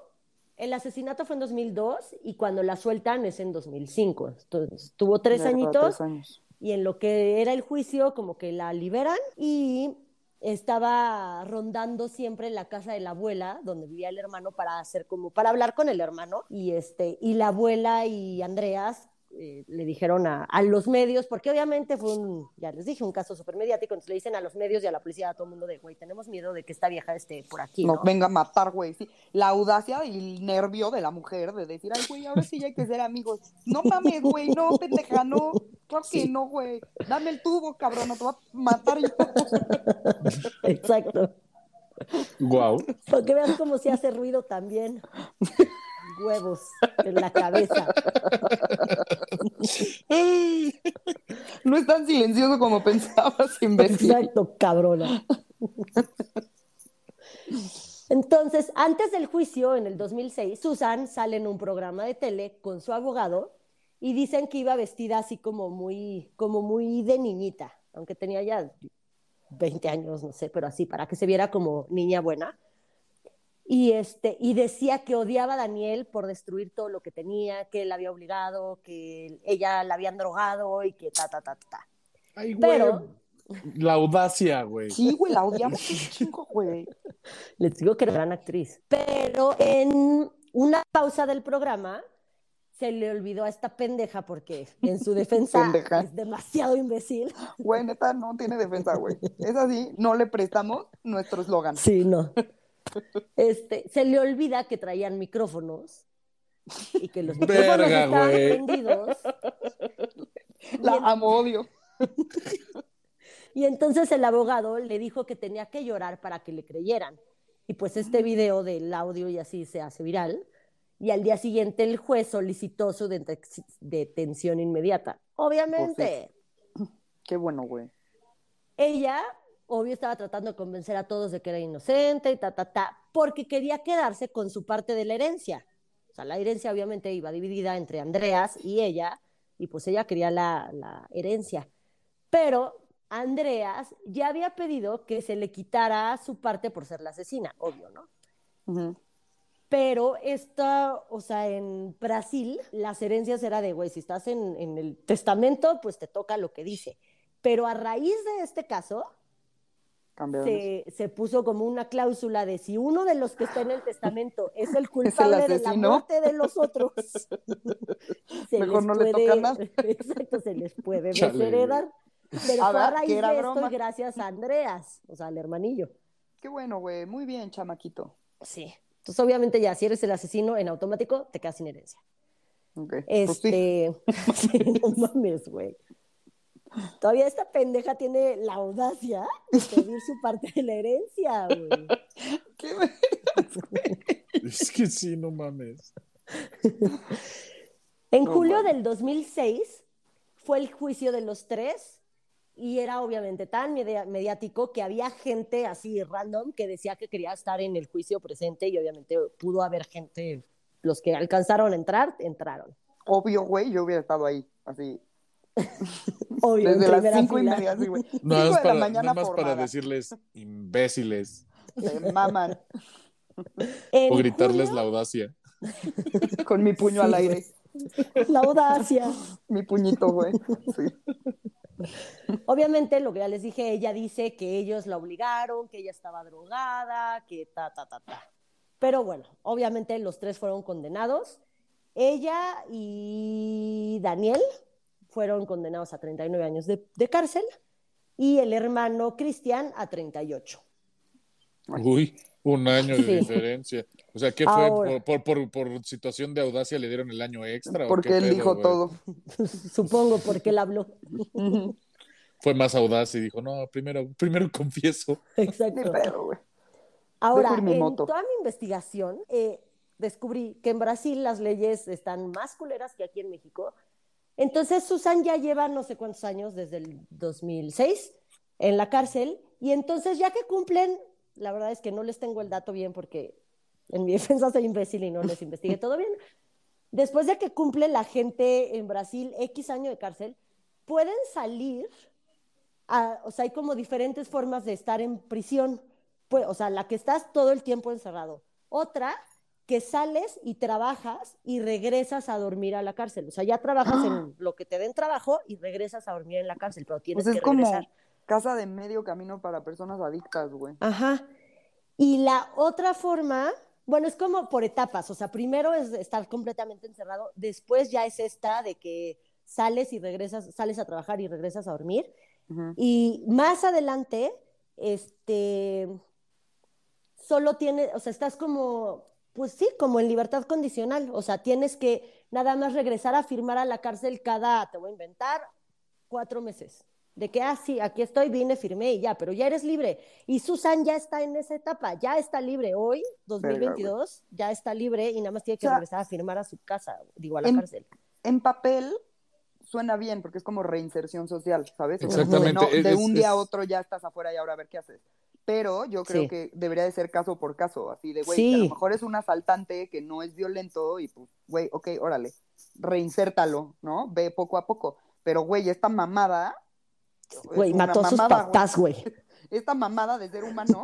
el asesinato fue en 2002 y cuando la sueltan es en 2005. Entonces, tuvo tres añitos tres años. Y en lo que era el juicio, como que la liberan y estaba rondando siempre en la casa de la abuela, donde vivía el hermano, para hacer como, para hablar con el hermano. Y este, y la abuela y Andreas eh, le dijeron a, a los medios, porque obviamente fue un, ya les dije, un caso súper mediático, entonces le dicen a los medios y a la policía, a todo el mundo de, güey, tenemos miedo de que esta vieja esté por aquí, ¿no? Nos venga a matar, güey. Sí. La audacia y el nervio de la mujer de decir, ay, güey, ahora sí ya hay que ser amigos. No mames, güey, no, pendeja, no. Claro que no, güey. Dame el tubo, cabrón, no te va a matar yo. *laughs* Exacto. Wow. Para que veas cómo se hace ruido también. Huevos en la cabeza. *laughs* No es tan silencioso como pensabas, imbécil. Exacto, cabrona. Entonces, antes del juicio, en el 2006, Susan sale en un programa de tele con su abogado y dicen que iba vestida así como muy, como muy de niñita, aunque tenía ya 20 años, no sé, pero así, para que se viera como niña buena. Y, este, y decía que odiaba a Daniel por destruir todo lo que tenía, que él la había obligado, que ella la habían drogado y que ta, ta, ta, ta. ta. Ay, güey. Pero La audacia, güey. Sí, güey, la odiamos un chingo, güey. *laughs* les digo que era gran actriz. Pero en una pausa del programa se le olvidó a esta pendeja porque *laughs* en su defensa Pendeja. es demasiado imbécil. Güey, neta, no tiene defensa, güey. Es así, no le prestamos nuestro eslogan. Sí, no. Este, se le olvida que traían micrófonos y que los micrófonos Verga, estaban güey. prendidos. La amo, odio. *laughs* Y entonces el abogado le dijo que tenía que llorar para que le creyeran. Y pues este video del audio y así se hace viral. Y al día siguiente el juez solicitó su dete- detención inmediata. Obviamente, Qué bueno, güey. ella, obvio, estaba tratando de convencer a todos de que era inocente y ta, ta, ta, porque quería quedarse con su parte de la herencia. O sea, la herencia obviamente iba dividida entre Andreas y ella, y pues ella quería la, la herencia. Pero Andreas ya había pedido que se le quitara su parte por ser la asesina, obvio, ¿no? Pero esta, o sea, en Brasil, las herencias era de, güey, si estás en, en el testamento, pues te toca lo que dice. Pero a raíz de este caso, se, se puso como una cláusula de si uno de los que está en el testamento *laughs* es el culpable de la muerte de los otros, *laughs* se Mejor les no le puede- toca nada. *laughs* Exacto, se les puede desheredar. Pero A fue a ver, raíz de esto y gracias a Andreas, o sea, al hermanillo. Qué bueno, güey. Muy bien, chamaquito. Sí. Entonces, obviamente, ya si eres el asesino en automático, te quedas sin herencia. Ok. Pues sí. Este, *laughs* sí, no mames, güey. Todavía esta pendeja tiene la audacia de pedir su parte de la herencia, güey. ¿Qué me- Es que sí, no mames. En No julio mames. del 2006 fue el juicio de los tres y era obviamente tan media- mediático que había gente así random que decía que quería estar en el juicio presente y obviamente pudo haber gente, los que alcanzaron a entrar, entraron. Obvio, güey, yo hubiera estado ahí. Así. *laughs* Obvio, Desde las cinco y media, así, güey. *laughs* Más de la mañana nada más por para decirles imbéciles Se maman. *laughs* En o gritarles julio- la audacia. Con mi puño Sí, al aire. La audacia. Mi puñito, güey. Sí. Obviamente, lo que ya les dije, ella dice que ellos la obligaron, que ella estaba drogada, que ta, ta, ta, ta. Pero bueno, obviamente los tres fueron condenados. Ella y Daniel fueron condenados a 39 años de, de cárcel y el hermano Cristian a 38. Uy, un año de Sí. diferencia. O sea, ¿qué fue? Ahora. ¿Por, por, por, por situación de audacia le dieron el año extra? o Porque qué él pedo, dijo todo. *laughs* Supongo porque él habló. *laughs* Fue más audaz y dijo, no, primero, primero confieso. Exacto. güey. Ahora, mi en moto. toda mi investigación, eh, descubrí que en Brasil las leyes están más culeras que aquí en México. Entonces, Susan ya lleva no sé cuántos años, desde el 2006, en la cárcel. Y entonces, ya que cumplen, la verdad es que no les tengo el dato bien porque en mi *laughs* defensa soy imbécil y no les investigué todo bien. Después de que cumple la gente en Brasil X año de cárcel, pueden salir, a- o sea, hay como diferentes formas de estar en prisión. Pues, o sea, la que estás todo el tiempo encerrado. Otra, que sales y trabajas y regresas a dormir a la cárcel. O sea, ya trabajas en *gasps* lo que te den trabajo y regresas a dormir en la cárcel, pero tienes Pues es que como regresar. Casa de medio camino para personas adictas, güey. Ajá. Y la otra forma, bueno, es como por etapas, o sea, primero es estar completamente encerrado, después ya es esta de que sales y regresas, sales a trabajar y regresas a dormir, y más adelante, este, solo tiene, o sea, estás como, pues sí, como en libertad condicional, o sea, tienes que nada más regresar a firmar a la cárcel cada, te voy a inventar, cuatro meses. De que, ah, sí, aquí estoy, vine, firmé y ya, pero ya eres libre. Y Susan ya está en esa etapa, ya está libre. Hoy, 2022, ya está libre y nada más tiene que O sea, regresar a firmar a su casa, digo, a la en- cárcel. En papel suena bien porque es como reinserción social, ¿sabes? O sea, Exactamente, no, de es- un día a otro ya estás afuera y ahora a ver qué haces. Pero yo creo Sí. que debería de ser caso por caso, así de, güey, Sí. a lo mejor es un asaltante que no es violento y pues, güey, ok, órale, reinsértalo, ¿no? Ve poco a poco. Pero, güey, esta mamada... Güey, mató a sus papás, güey. *laughs* esta mamada de ser humano.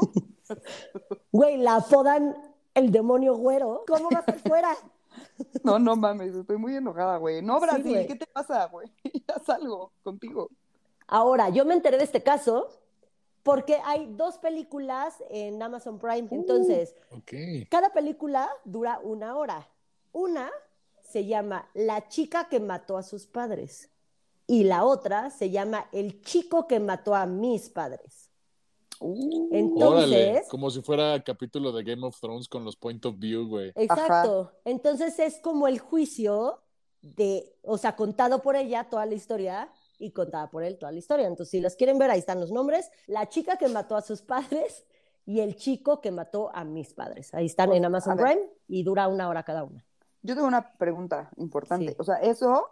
*laughs* Güey, la apodan el demonio güero. ¿Cómo va a estar fuera? *laughs* No, no mames, estoy muy enojada, güey. No, Brasil. ¿qué te pasa, güey? Ya salgo contigo. Ahora, yo me enteré de este caso porque hay dos películas en Amazon Prime. Entonces, Ok. cada película dura una hora. Una se llama La chica que mató a sus padres y la otra se llama El chico que mató a mis padres. Uh, Órale, Entonces, como si fuera capítulo de Game of Thrones con los point of view, güey. exacto. Entonces es como el juicio de, o sea, contado por ella toda la historia y contada por él toda la historia. Entonces, si las quieren ver, ahí están los nombres. La chica que mató a sus padres y el chico que mató a mis padres. Ahí están en Amazon. Prime y dura una hora cada una. Yo tengo una pregunta importante. Sí. O sea, ¿eso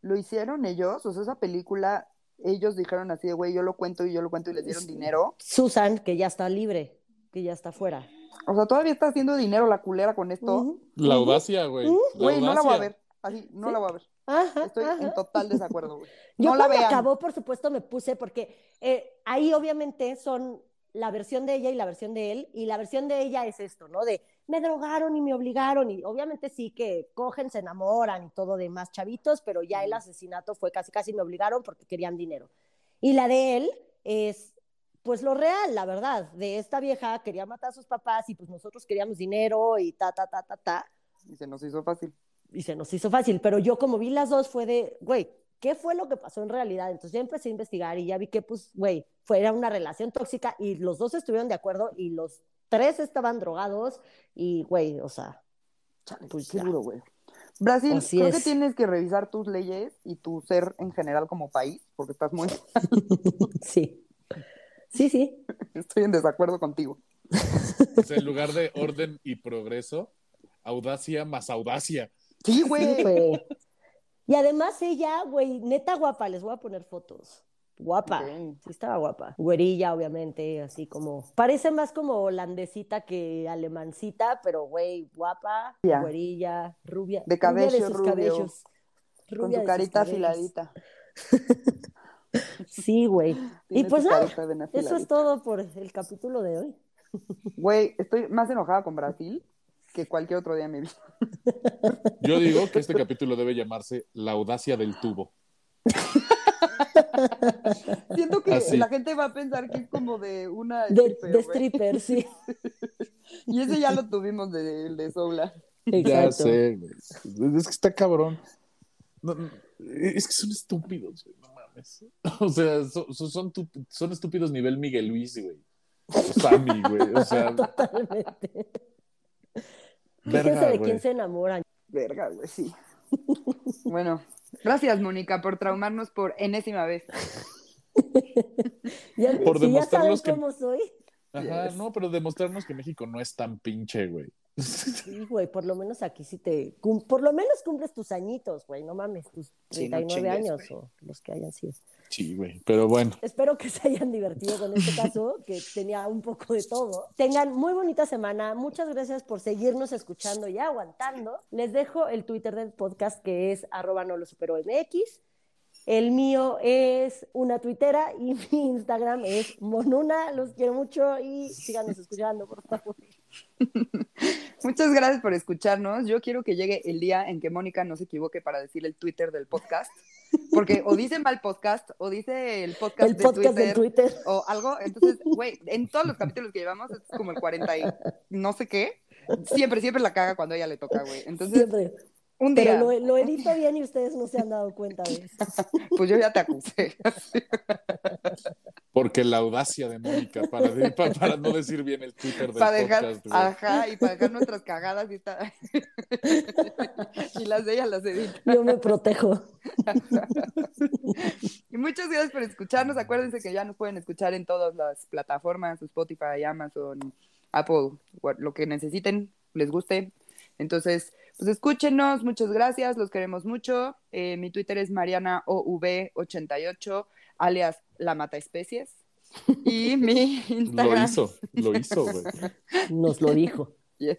lo hicieron ellos? O sea, esa película, ellos dijeron así de, güey, yo lo cuento y yo lo cuento y les dieron dinero. Susan, que ya está libre, que ya está fuera. O sea, todavía está haciendo dinero la culera con esto. La audacia, güey. Uh, Güey, no la voy a ver. Así, no Sí. la voy a ver. Ajá, Estoy ajá. en total *laughs* desacuerdo, güey. Yo no la cuando vean. acabó, por supuesto, me puse porque eh, ahí obviamente son la versión de ella y la versión de él, y la versión de ella es esto, ¿no? De me drogaron y me obligaron, y obviamente sí que cogen, se enamoran y todo de más chavitos, pero ya el asesinato fue casi, casi me obligaron porque querían dinero. Y la de él es, pues lo real, la verdad, de esta vieja quería matar a sus papás y pues nosotros queríamos dinero y ta, ta, ta, ta, ta Y se nos hizo fácil. y se nos hizo fácil, pero yo como vi las dos fue de, güey, ¿qué fue lo que pasó en realidad? Entonces ya empecé a investigar y ya vi que, pues, güey, fue era una relación tóxica y los dos estuvieron de acuerdo y los tres estaban drogados y, güey, o sea, Chale, Pues qué ya. duro, güey. Brasil, Así creo es. que tienes que revisar tus leyes y tu ser en general como país, porque estás muy... *laughs* sí. Sí, sí. Estoy en desacuerdo contigo. O sea, en lugar de orden y progreso, audacia más audacia. Sí, güey. güey. Y además ella, güey, neta guapa, les voy a poner fotos. Guapa, sí estaba guapa. Güerilla, obviamente, así como, parece más como holandesita que alemancita, pero güey, guapa, Ya. güerilla, rubia. De rubia cabello sus rubio, cabellos. Con Rubia tu de sus carita afiladita. *laughs* Sí, güey. *laughs* Y pues nada, eso es todo por el capítulo de hoy. Güey, estoy más enojada con Brasil que cualquier otro día en mi vida. Yo digo que este capítulo debe llamarse La audacia del tubo. *laughs* Siento que Así. la gente va a pensar que es como de una De, stripper, de sí. *laughs* Y ese ya lo tuvimos de, de Soula. Ya sé, güey. Es que está cabrón. No, no, es que son estúpidos, güey. No mames. *laughs* O sea, son, son, son tu- son estúpidos nivel Miguel Luis, güey. O Sammy, güey. O sea, *laughs* Totalmente. Fíjense verga, de güey. quién se enamoran. Verga, güey, sí. Bueno, gracias, Mónica, por traumarnos por enésima vez. *laughs* Ya, Por si ya demostrarnos saben que- cómo soy. Ajá, no, pero demostrarnos que México no es tan pinche, güey. Sí, *laughs* güey, por lo menos aquí sí te... Por lo menos cumples tus añitos, güey, no mames, tus Sí, no 39 chingues, años o los que hayan sido. Sí, güey. Pero bueno, Espero que se hayan divertido con este caso, que tenía un poco de todo. Tengan muy bonita semana. Muchas gracias por seguirnos escuchando y aguantando. Les dejo el Twitter del podcast que es arroba no lo supero MX. El mío es una tuitera y *laughs* mi Instagram es monuna. Los quiero mucho y síganos escuchando, por favor. *laughs* Muchas gracias por escucharnos. Yo quiero que llegue el día en que Mónica no se equivoque para decir el Twitter del podcast. Porque o dice mal podcast, o dice el podcast, El de podcast Twitter, Twitter. o algo. Entonces, güey, en todos los capítulos que llevamos, es como el 40 y no sé qué. Siempre, siempre la caga cuando a ella le toca, güey. Entonces, Siempre. Un día, Pero lo, lo edito bien y ustedes no se han dado cuenta de eso. *laughs* pues yo ya te acusé. *laughs* porque la audacia de Mónica para, de- para no decir bien el Twitter del para dejar, podcast, ajá, y para dejar nuestras cagadas y, está- *laughs* y las de ella las edita. Yo me protejo. Y muchas gracias por escucharnos. Acuérdense que ya nos pueden escuchar en todas las plataformas, Spotify, Amazon, Apple, lo que necesiten, les guste. Entonces, pues escúchenos, muchas gracias, los queremos mucho. Eh, mi Twitter es marianaov88, alias la mata especies. Y *laughs* mi Lo Instagram. hizo, lo *laughs* hizo, güey. Nos lo dijo. yes.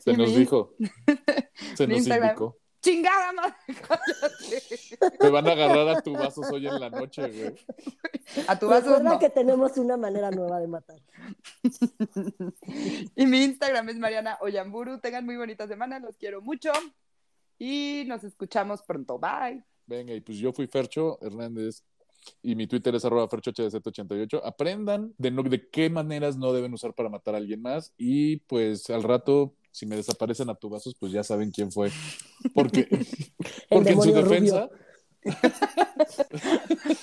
Se Y nos mi- dijo. *laughs* Se mi nos Instagram- indicó. Chingada madre, *laughs* cállate. Te van a agarrar a tu vasos hoy en la noche, güey. A tu vaso Recuerda no. que tenemos una manera nueva de matar. Y mi Instagram es Mariana Oyamburu. Tengan muy bonita semana, los quiero mucho. Y nos escuchamos pronto. Bye. Venga, y pues yo fui Fercho Hernández y mi Twitter es arroba ferchohdz88. Aprendan de, no- de qué maneras no deben usar para matar a alguien más y pues al rato, si me desaparecen a tu vasos, pues ya saben quién fue. Porque, *laughs* *laughs* porque en su defensa... *laughs*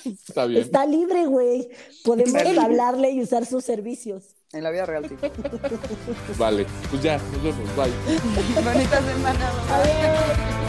Está bien. Está libre, güey. Podemos Está libre. hablarle y usar sus servicios. En la vida real, sí. Vale, pues ya, nos vemos. Bye. Bonita semana. bye. Adiós.